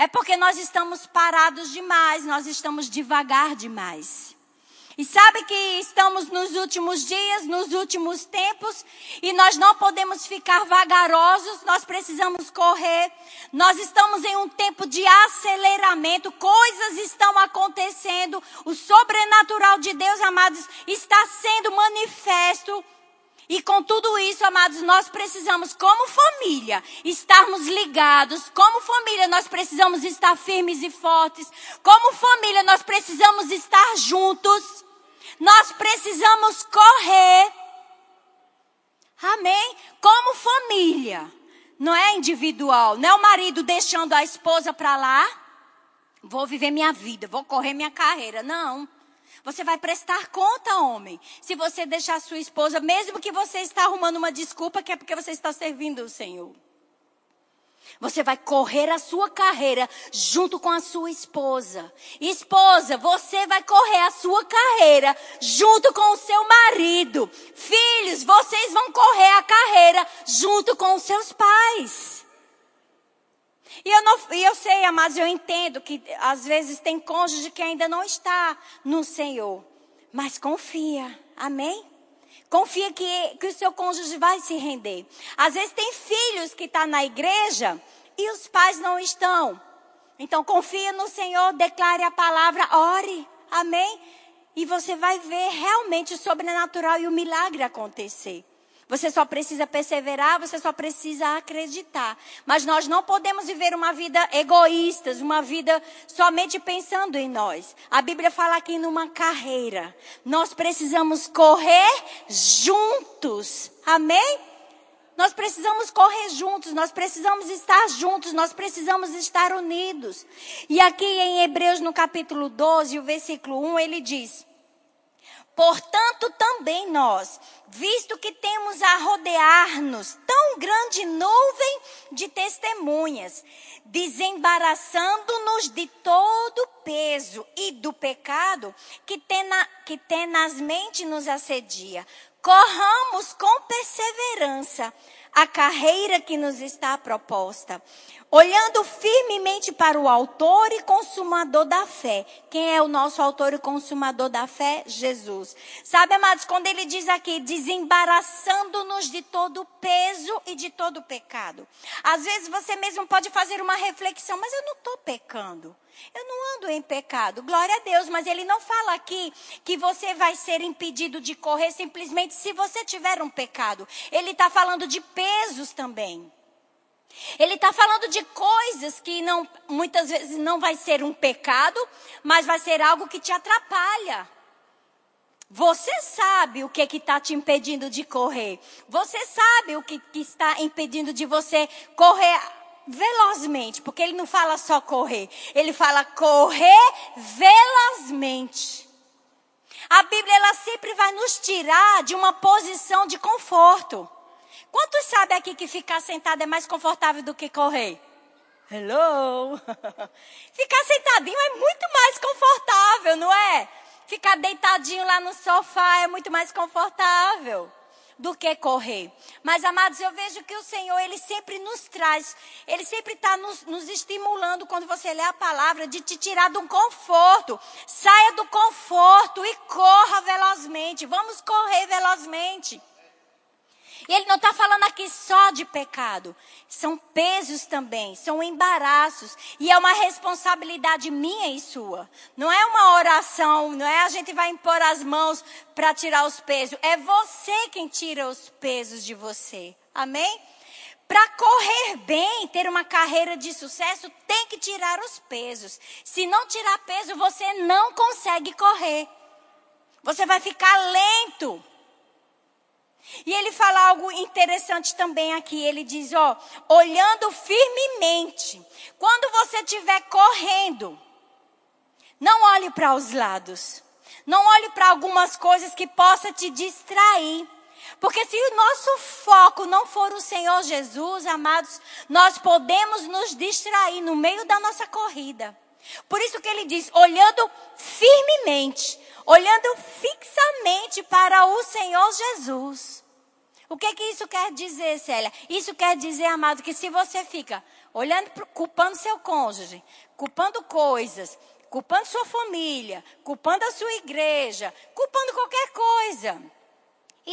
É porque nós estamos parados demais, nós estamos devagar demais. E sabe que estamos nos últimos dias, nos últimos tempos, e nós não podemos ficar vagarosos, nós precisamos correr. Nós estamos em um tempo de aceleramento, coisas estão acontecendo, o sobrenatural de Deus, amados, está sendo manifesto. E com tudo isso, amados, nós precisamos, como família, estarmos ligados. Como família, nós precisamos estar firmes e fortes. Como família, nós precisamos estar juntos. Nós precisamos correr. Amém? Como família. Não é individual. Não é o marido deixando a esposa para lá. Vou viver minha vida, vou correr minha carreira. Não. Você vai prestar conta, homem. Se você deixar sua esposa, mesmo que você está arrumando uma desculpa, que é porque você está servindo o Senhor. Você vai correr a sua carreira junto com a sua esposa. Esposa, você vai correr a sua carreira junto com o seu marido. Filhos, vocês vão correr a carreira junto com os seus pais. E eu, não, e eu sei, amados, eu entendo que às vezes tem cônjuge que ainda não está no Senhor. Mas confia, amém? Confia que, que o seu cônjuge vai se render. Às vezes tem filhos que estão tá na igreja e os pais não estão. Então confia no Senhor, declare a palavra, ore, amém? E você vai ver realmente o sobrenatural e o milagre acontecer. Você só precisa perseverar, você só precisa acreditar. Mas nós não podemos viver uma vida egoístas, uma vida somente pensando em nós. A Bíblia fala aqui numa carreira. Nós precisamos correr juntos. Amém? Nós precisamos correr juntos, nós precisamos estar juntos, nós precisamos estar unidos. E aqui em Hebreus, no capítulo 12, o versículo 1, ele diz: Portanto, também nós, visto que temos a rodear-nos tão grande nuvem de testemunhas, desembaraçando-nos de todo o peso e do pecado que, tena, que tenazmente nos assedia, corramos com perseverança a carreira que nos está proposta, olhando firmemente para o autor e consumador da fé. Quem é o nosso autor e consumador da fé? Jesus. Sabe, amados, quando ele diz aqui, desembaraçando-nos de todo peso e de todo pecado. Às vezes você mesmo pode fazer uma reflexão, mas eu não estou pecando. Eu não ando em pecado, glória a Deus, mas ele não fala aqui que você vai ser impedido de correr simplesmente se você tiver um pecado. Ele está falando de pesos também. Ele está falando de coisas que não, muitas vezes não vai ser um pecado, mas vai ser algo que te atrapalha. Você sabe o que está te impedindo de correr. Você sabe o que, que está impedindo de você correr velozmente, porque ele não fala só correr, ele fala correr velozmente. A Bíblia ela sempre vai nos tirar de uma posição de conforto. Quantos sabem aqui que ficar sentado é mais confortável do que correr? Hello! ficar sentadinho é muito mais confortável, não é? Ficar deitadinho lá no sofá é muito mais confortável do que correr. Mas, amados, eu vejo que o Senhor, Ele sempre nos traz, Ele sempre está nos, nos, estimulando quando você lê a palavra, de te tirar um conforto. Saia do conforto e corra velozmente. Vamos correr velozmente. E ele não está falando aqui só de pecado. São pesos também, são embaraços. E é uma responsabilidade minha e sua. Não é uma oração, não é a gente vai impor as mãos para tirar os pesos. É você quem tira os pesos de você. Amém? Para correr bem, ter uma carreira de sucesso, tem que tirar os pesos. Se não tirar peso, você não consegue correr. Você vai ficar lento. E ele fala algo interessante também aqui. Ele diz, ó, olhando firmemente. Quando você estiver correndo, não olhe para os lados. Não olhe para algumas coisas que possa te distrair. Porque se o nosso foco não for o Senhor Jesus, amados, nós podemos nos distrair no meio da nossa corrida. Por isso que ele diz, olhando firmemente, olhando fixamente para o Senhor Jesus. O que que isso quer dizer, Célia? Isso quer dizer, amado, que se você fica olhando, culpando seu cônjuge, culpando coisas, culpando sua família, culpando a sua igreja, culpando qualquer coisa,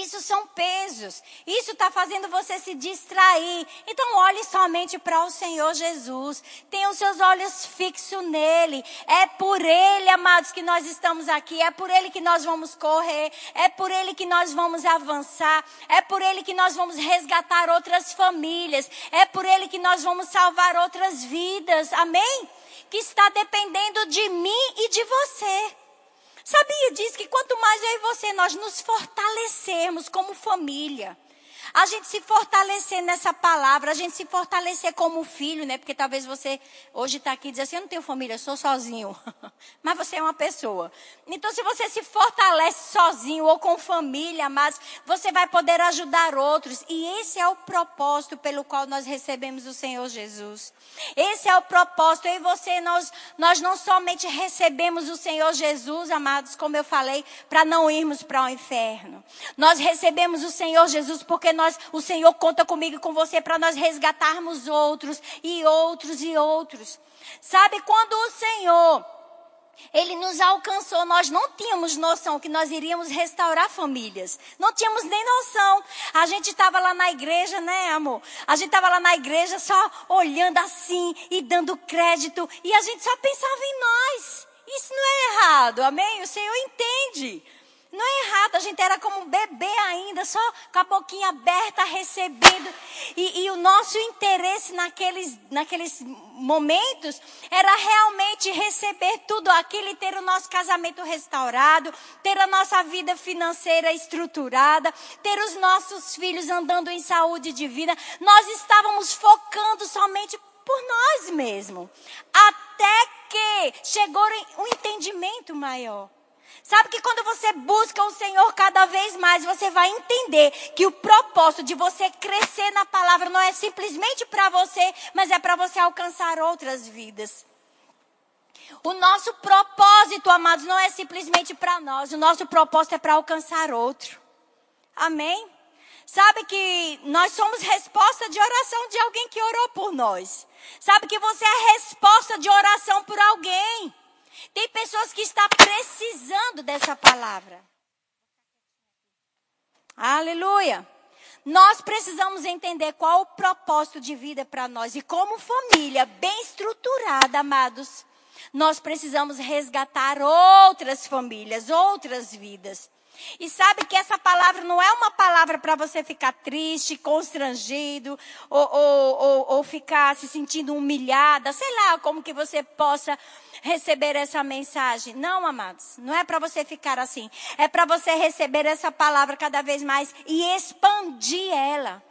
isso são pesos. Isso está fazendo você se distrair. Então olhe somente para o Senhor Jesus. Tenha os seus olhos fixos nele. É por ele, amados, que nós estamos aqui. É por ele que nós vamos correr. É por ele que nós vamos avançar. É por ele que nós vamos resgatar outras famílias. É por ele que nós vamos salvar outras vidas. Amém? Que está dependendo de mim e de você. Sabia disso? Que quanto mais eu e você nós nos fortalecermos como família, a gente se fortalecer nessa palavra, a gente se fortalecer como filho, né? Porque talvez você hoje está aqui e diz assim, eu não tenho família, eu sou sozinho. mas você é uma pessoa. Então, se você se fortalece sozinho ou com família, mas você vai poder ajudar outros. E esse é o propósito pelo qual nós recebemos o Senhor Jesus. Esse é o propósito. Eu e você, nós, nós não somente recebemos o Senhor Jesus, amados, como eu falei, para não irmos para o inferno. Nós recebemos o Senhor Jesus porque nós o Senhor conta comigo e com você para nós resgatarmos outros e outros e outros. Sabe quando o Senhor ele nos alcançou, nós não tínhamos noção que nós iríamos restaurar famílias. Não tínhamos nem noção. A gente estava lá na igreja, né, amor? A gente estava lá na igreja só olhando assim e dando crédito. E a gente só pensava em nós. Isso não é errado, amém? O Senhor entende. Não é errado, a gente era como um bebê ainda, só com a boquinha aberta, recebendo. E, e, o nosso interesse naqueles, naqueles momentos era realmente receber tudo aquilo e ter o nosso casamento restaurado, ter a nossa vida financeira estruturada, ter os nossos filhos andando em saúde divina. Nós estávamos focando somente por nós mesmos. Até que chegou um entendimento maior. Sabe que quando você busca o Senhor cada vez mais, você vai entender que o propósito de você crescer na palavra não é simplesmente para você, mas é para você alcançar outras vidas. O nosso propósito, amados, não é simplesmente para nós, o nosso propósito é para alcançar outro. Amém? Sabe que nós somos resposta de oração de alguém que orou por nós. Sabe que você é resposta de oração por alguém. Tem pessoas que estão precisando dessa palavra. Aleluia. Nós precisamos entender qual o propósito de vida para nós e como família bem estruturada, amados, nós precisamos resgatar outras famílias, outras vidas. E sabe que essa palavra não é uma palavra para você ficar triste, constrangido, ou, ou, ou, ou, ficar se sentindo humilhada, sei lá, como que você possa receber essa mensagem. Não, amados, não é para você ficar assim. É para você receber essa palavra cada vez mais e expandir ela.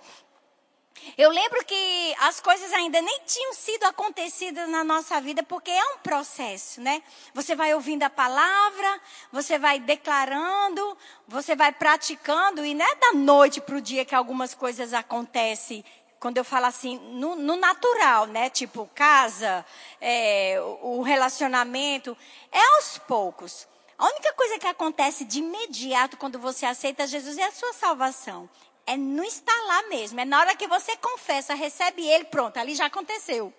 Eu lembro que as coisas ainda nem tinham sido acontecidas na nossa vida, porque é um processo, né? Você vai ouvindo a palavra, você vai declarando, você vai praticando, e não é da noite para o dia que algumas coisas acontecem. Quando eu falo assim, no, no natural, né? Tipo, casa, é, o relacionamento, é aos poucos. A única coisa que acontece de imediato quando você aceita Jesus é a sua salvação. É no instalar mesmo. É na hora que você confessa, recebe ele, pronto, ali já aconteceu.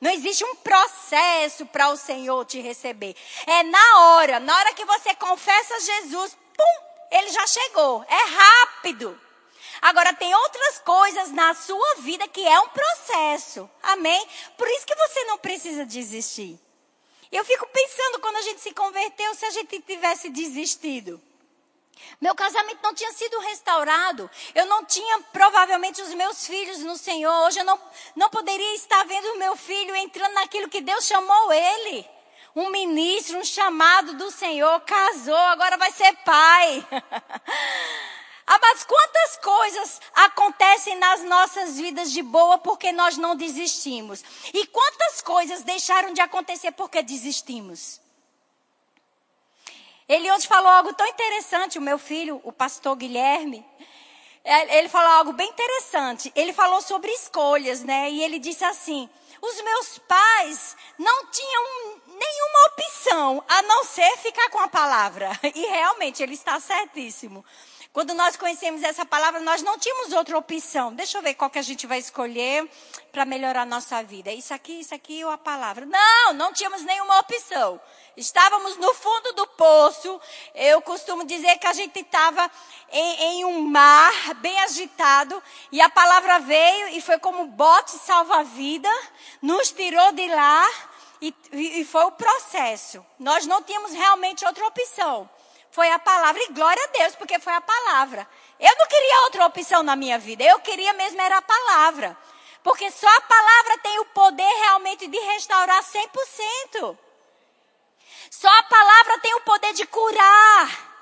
Não existe um processo para o Senhor te receber. É na hora, na hora que você confessa Jesus, pum, ele já chegou. É rápido. Agora, tem outras coisas na sua vida que é um processo. Amém? Por isso que você não precisa desistir. Eu fico pensando quando a gente se converteu, se a gente tivesse desistido. Meu casamento não tinha sido restaurado. Eu não tinha provavelmente os meus filhos no Senhor. Hoje eu não, não poderia estar vendo o meu filho entrando naquilo que Deus chamou ele. Um ministro, um chamado do Senhor, casou, agora vai ser pai. Ah, mas quantas coisas acontecem nas nossas vidas de boa porque nós não desistimos? E quantas coisas deixaram de acontecer porque desistimos? Ele hoje falou algo tão interessante, o meu filho, o pastor Guilherme. Ele falou algo bem interessante. Ele falou sobre escolhas, né? E ele disse assim: os meus pais não tinham nenhuma opção a não ser ficar com a palavra. E realmente ele está certíssimo. Quando nós conhecemos essa palavra, nós não tínhamos outra opção. Deixa eu ver qual que a gente vai escolher para melhorar a nossa vida. Isso aqui, isso aqui ou a palavra? Não, não tínhamos nenhuma opção. Estávamos no fundo do poço. Eu costumo dizer que a gente estava em, em, um mar bem agitado e a palavra veio e foi como bote salva-vida, nos tirou de lá e, e foi o processo. Nós não tínhamos realmente outra opção. Foi a palavra e glória a Deus, porque foi a palavra. Eu não queria outra opção na minha vida. Eu queria mesmo era a palavra. Porque só a palavra tem o poder realmente de restaurar 100%. Só a palavra tem o poder de curar.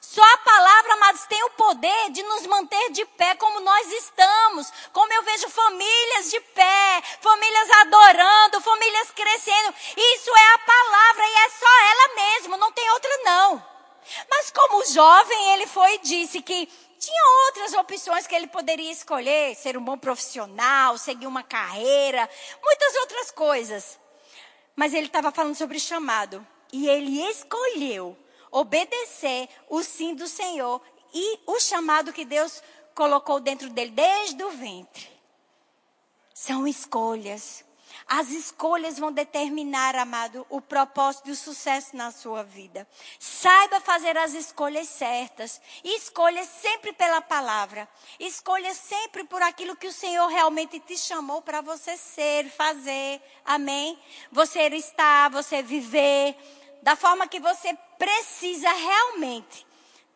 Só a palavra, amados, tem o poder de nos manter de pé como nós estamos. Como eu vejo famílias de pé, famílias adorando, famílias crescendo. Isso é a palavra e é só ela mesmo, não tem outra não. Mas como jovem, ele foi e disse que tinha outras opções que ele poderia escolher, ser um bom profissional, seguir uma carreira, muitas outras coisas. Mas ele estava falando sobre chamado. E ele escolheu obedecer o sim do Senhor e o chamado que Deus colocou dentro dele desde o ventre. São escolhas. As escolhas vão determinar, amado, o propósito e o sucesso na sua vida. Saiba fazer as escolhas certas. Escolha sempre pela palavra. Escolha sempre por aquilo que o Senhor realmente te chamou para você ser, fazer. Amém? Você estar, você viver da forma que você precisa realmente,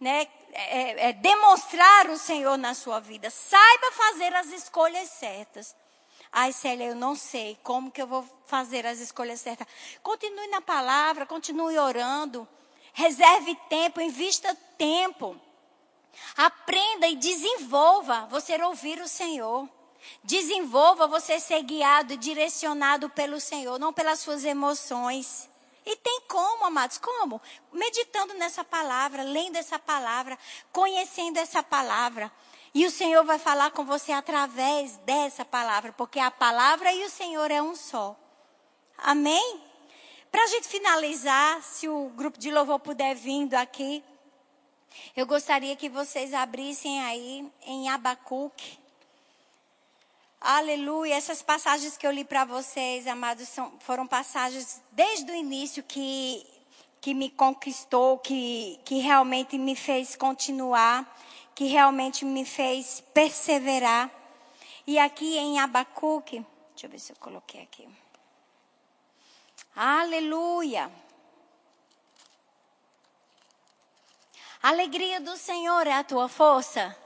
né? É, é, é demonstrar o Senhor na sua vida. Saiba fazer as escolhas certas. Ai, Célia, eu não sei como que eu vou fazer as escolhas certas. Continue na palavra, continue orando. Reserve tempo, invista tempo. Aprenda e desenvolva você ouvir o Senhor. Desenvolva você ser guiado e direcionado pelo Senhor, não pelas suas emoções. E tem como, amados? Como? Meditando nessa palavra, lendo essa palavra, conhecendo essa palavra. E o Senhor vai falar com você através dessa palavra, porque a palavra e o Senhor é um só. Amém? Para a gente finalizar, se o grupo de louvor puder vindo aqui, eu gostaria que vocês abrissem aí em Abacuque. Aleluia. Essas passagens que eu li para vocês, amados, são, foram passagens desde o início que, que me conquistou, que, que realmente me fez continuar que realmente me fez perseverar. E aqui em Abacuque, deixa eu ver se eu coloquei aqui. Aleluia. A alegria do Senhor é a tua força.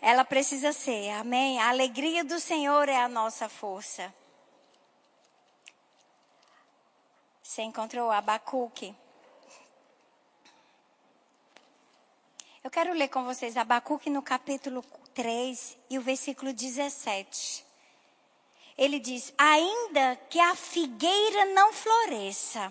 Ela precisa ser, amém? A alegria do Senhor é a nossa força. Você encontrou Abacuque? Eu quero ler com vocês Abacuque no capítulo 3 e o versículo 17. Ele diz: Ainda que a figueira não floresça,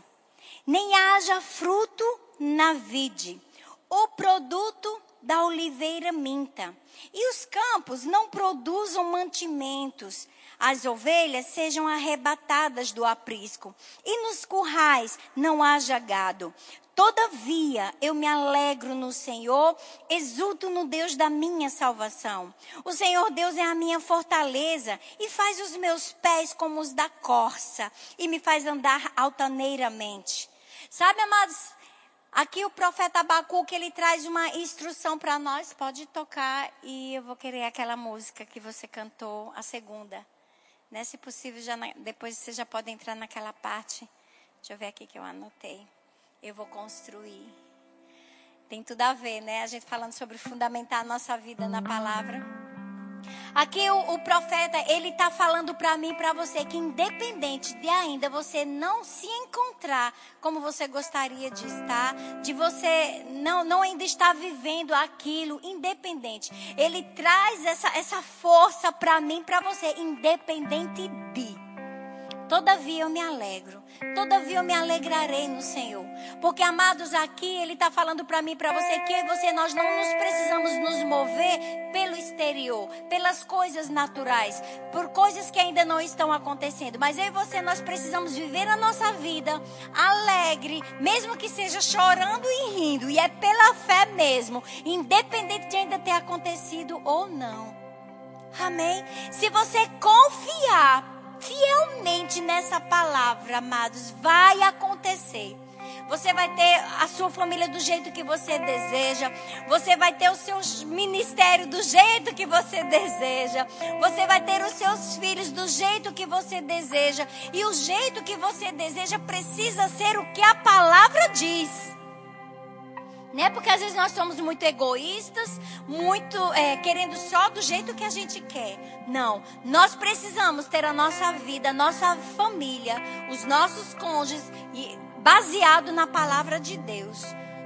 nem haja fruto na vide, o produto da oliveira minta, e os campos não produzam mantimentos, as ovelhas sejam arrebatadas do aprisco, e nos currais não haja gado. Todavia, eu me alegro no Senhor, exulto no Deus da minha salvação. O Senhor Deus é a minha fortaleza e faz os meus pés como os da corça e me faz andar altaneiramente. Sabe, amados, Aqui o profeta Abacuque, ele traz uma instrução para nós. Pode tocar e eu vou querer aquela música que você cantou, a segunda. Né? Se possível, já na, depois você já pode entrar naquela parte. Deixa eu ver aqui que eu anotei. Eu vou construir. Tem tudo a ver, né? A gente falando sobre fundamentar a nossa vida na palavra. Aqui o, o profeta, ele está falando para mim para você que independente de ainda você não se encontrar como você gostaria de estar, de você não, não ainda estar vivendo aquilo, independente. Ele traz essa, essa força para mim, para você, independente de. Todavia eu me alegro. Todavia eu me alegrarei no Senhor. Porque, amados, aqui Ele está falando para mim para você que você, nós não nos precisamos nos mover pelo exterior, pelas coisas naturais, por coisas que ainda não estão acontecendo. Mas eu e você, nós precisamos viver a nossa vida alegre, mesmo que seja chorando e rindo. E é pela fé mesmo, independente de ainda ter acontecido ou não. Amém? Se você confiar fielmente nessa palavra, amados, vai acontecer. Você vai ter a sua família do jeito que você deseja. Você vai ter o seu ministério do jeito que você deseja. Você vai ter os seus filhos do jeito que você deseja. E o jeito que você deseja precisa ser o que a palavra diz. Né? Porque às vezes nós somos muito egoístas, muito é, querendo só do jeito que a gente quer. Não, nós precisamos ter a nossa vida, a nossa família, os nossos cônjuges baseado na palavra de Deus.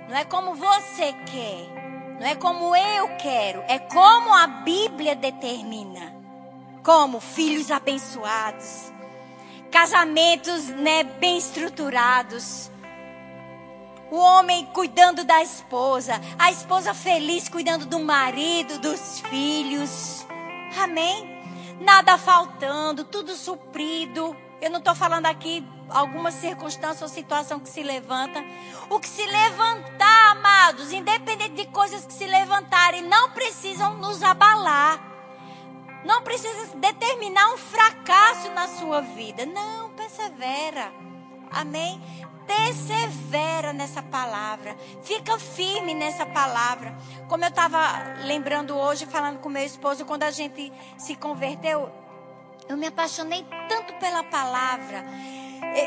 Não é como você quer, não é como eu quero, é como a Bíblia determina. Como filhos abençoados, casamentos né, bem estruturados o homem cuidando da esposa, a esposa feliz cuidando do marido, dos filhos. Amém? Nada faltando, tudo suprido. Eu não estou falando aqui alguma circunstância ou situação que se levanta. O que se levantar, amados, independente de coisas que se levantarem, não precisam nos abalar. Não precisa determinar um fracasso na sua vida. Não, persevera. Amém? Persevera nessa palavra, fica firme nessa palavra. Como eu estava lembrando hoje, falando com meu esposo, quando a gente se converteu, eu me apaixonei tanto pela palavra,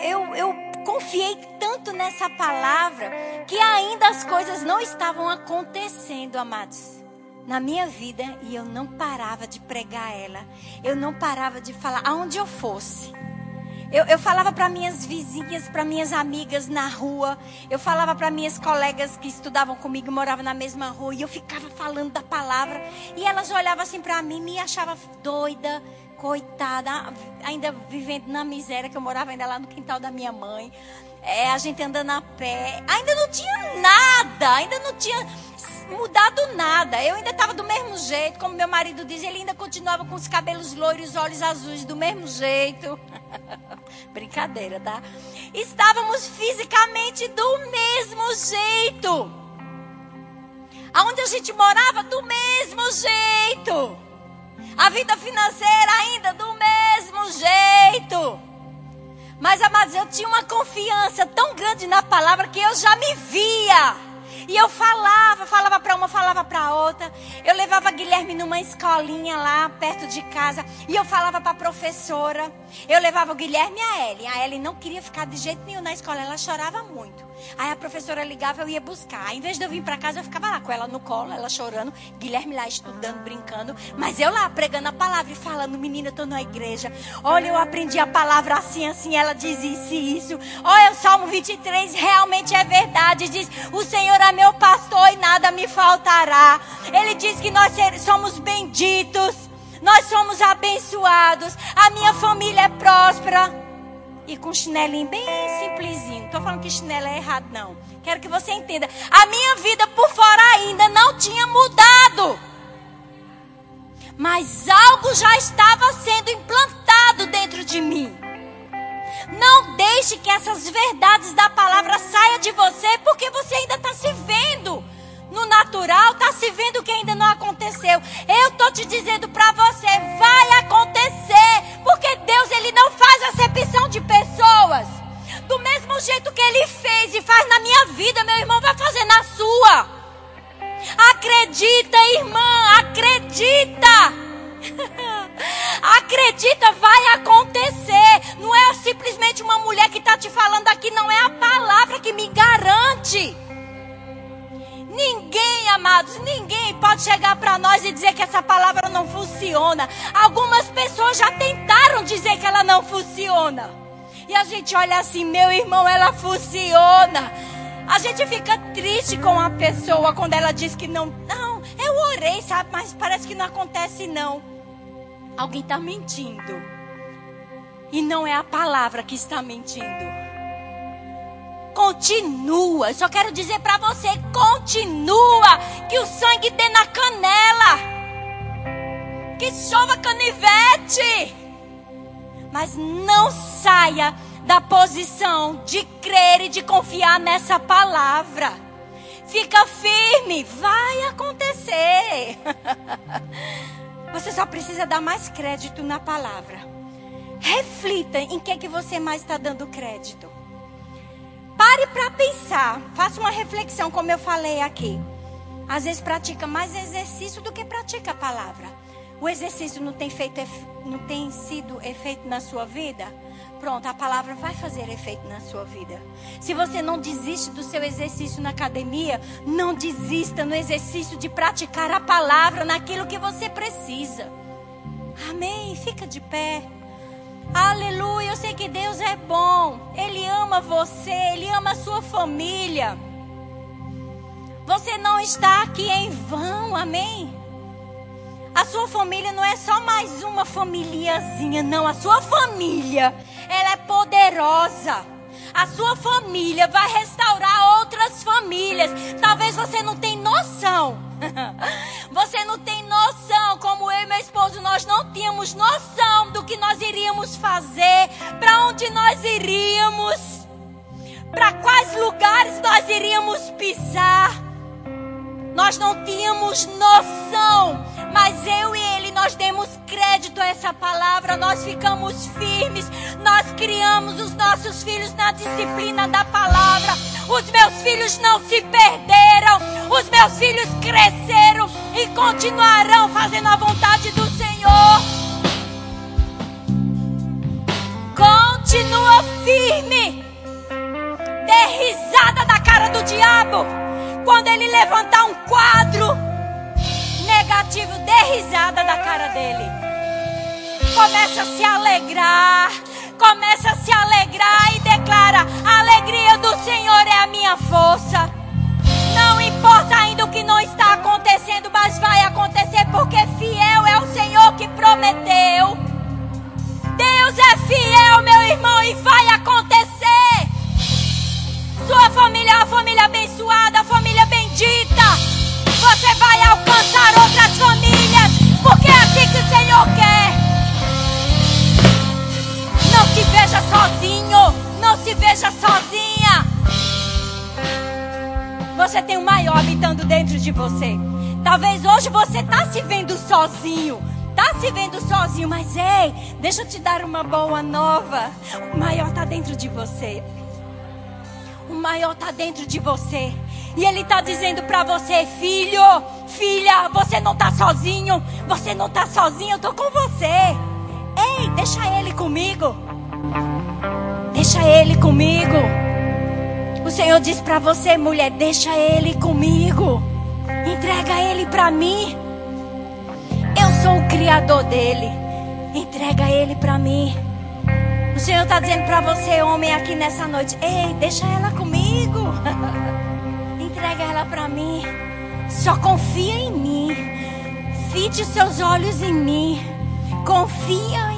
eu, eu confiei tanto nessa palavra, que ainda as coisas não estavam acontecendo, amados na minha vida e eu não parava de pregar ela. Eu não parava de falar aonde eu fosse. Eu, eu falava para minhas vizinhas, para minhas amigas na rua. Eu falava para minhas colegas que estudavam comigo, moravam na mesma rua. E eu ficava falando da palavra. E elas olhavam assim para mim, me achavam doida, coitada, ainda vivendo na miséria, que eu morava ainda lá no quintal da minha mãe. É, a gente andando a pé. Ainda não tinha nada, ainda não tinha mudado nada. Eu ainda estava do mesmo jeito, como meu marido diz, ele ainda continuava com os cabelos loiros, olhos azuis, do mesmo jeito. Brincadeira, tá? Estávamos fisicamente do mesmo jeito. Aonde a gente morava, do mesmo jeito. A vida financeira ainda do mesmo jeito. Mas, amados, eu tinha uma confiança tão grande na palavra que eu já me via e eu falava, falava para uma, falava para outra. Eu levava Guilherme numa escolinha lá perto de casa e eu falava para a professora. Eu levava o Guilherme e a Ellen. A Ellen não queria ficar de jeito nenhum na escola, ela chorava muito. Aí a professora ligava, eu ia buscar. Aí, em vez de eu vir para casa, eu ficava lá com ela no colo, ela chorando, Guilherme lá estudando, brincando, mas eu lá pregando a palavra e falando, menina, eu tô na igreja. Olha, eu aprendi a palavra assim, assim, ela diz isso e isso. Olha, o Salmo 23 realmente é verdade, diz: "O Senhor é meu pastor e nada me faltará". Ele diz que nós somos benditos, nós somos abençoados, a minha família é próspera e com chinelinho bem simplesinho. Estou falando que chinelo é errado, não. Quero que você entenda. A minha vida por fora ainda não tinha mudado. Mas algo já estava sendo implantado dentro de mim. Não deixe que essas verdades da palavra saiam de você, porque você ainda está se vendo no natural, está se vendo que ainda não aconteceu. Eu estou te dizendo para você, vai acontecer, porque Deus ele não faz acepção de pessoas. Do mesmo jeito que ele fez e faz na minha vida, meu irmão vai fazer na sua. Acredita, irmã, acredita. Acredita, vai acontecer. Não é simplesmente uma mulher que está te falando aqui, não é a palavra que me garante. Ninguém, amados, ninguém pode chegar para nós e dizer que essa palavra não funciona. Algumas pessoas já tentaram dizer que ela não funciona. E a gente olha assim, meu irmão, ela funciona. A gente fica triste com a pessoa quando ela diz que não. Não, eu orei, sabe, mas parece que não acontece não. Alguém está mentindo. E não é a palavra que está mentindo. Continua. Eu só quero dizer para você: continua. Que o sangue dê na canela. Que chova canivete. Mas não saia da posição de crer e de confiar nessa palavra. Fica firme, vai acontecer. Você só precisa dar mais crédito na palavra. Reflita em que que você mais está dando crédito. Pare para pensar. Faça uma reflexão, como eu falei aqui. Às vezes pratica mais exercício do que pratica a palavra. O exercício não tem, feito, não tem sido efeito na sua vida? Pronto, a palavra vai fazer efeito na sua vida. Se você não desiste do seu exercício na academia, não desista no exercício de praticar a palavra naquilo que você precisa. Amém. Fica de pé. Aleluia. Eu sei que Deus é bom. Ele ama você, ele ama a sua família. Você não está aqui em vão. Amém. A sua família não é só mais uma famíliazinha, não. A sua família, ela é poderosa. A sua família vai restaurar outras famílias. Talvez você não tenha noção. Você não tem noção, como eu e meu esposo, nós não tínhamos noção do que nós iríamos fazer, para onde nós iríamos, para quais lugares nós iríamos pisar. Nós não tínhamos noção mas eu e ele, nós demos crédito a essa palavra, nós ficamos firmes, nós criamos os nossos filhos na disciplina da palavra. Os meus filhos não se perderam, os meus filhos cresceram e continuarão fazendo a vontade do Senhor. Continua firme. Dê risada da cara do diabo quando ele levantar um quadro negativo, dê risada da cara dele. Começa a se alegrar. Começa a se alegrar e declara: A alegria do Senhor é a minha força. Não importa ainda o que não está acontecendo, mas vai acontecer porque fiel é o Senhor que prometeu. Deus é fiel, meu irmão, e vai acontecer. Sua família é uma família abençoada, família bendita. Você vai alcançar outras famílias, porque é assim que o Senhor quer. Não se veja sozinho, não se veja sozinha. Você tem o maior habitando dentro de você. Talvez hoje você está se vendo sozinho. Está se vendo sozinho, mas ei, deixa eu te dar uma boa nova. O maior está dentro de você. Maior está dentro de você. E Ele está dizendo para você, filho, filha, você não está sozinho. Você não está sozinho, eu estou com você. Ei, deixa Ele comigo. Deixa Ele comigo. O Senhor diz para você, mulher, deixa Ele comigo. Entrega Ele para mim. Eu sou o Criador dele. Entrega Ele para mim. O Senhor está dizendo para você, homem, aqui nessa noite: Ei, deixa ela comigo. Entrega ela para mim. Só confia em mim. Fite seus olhos em mim. Confia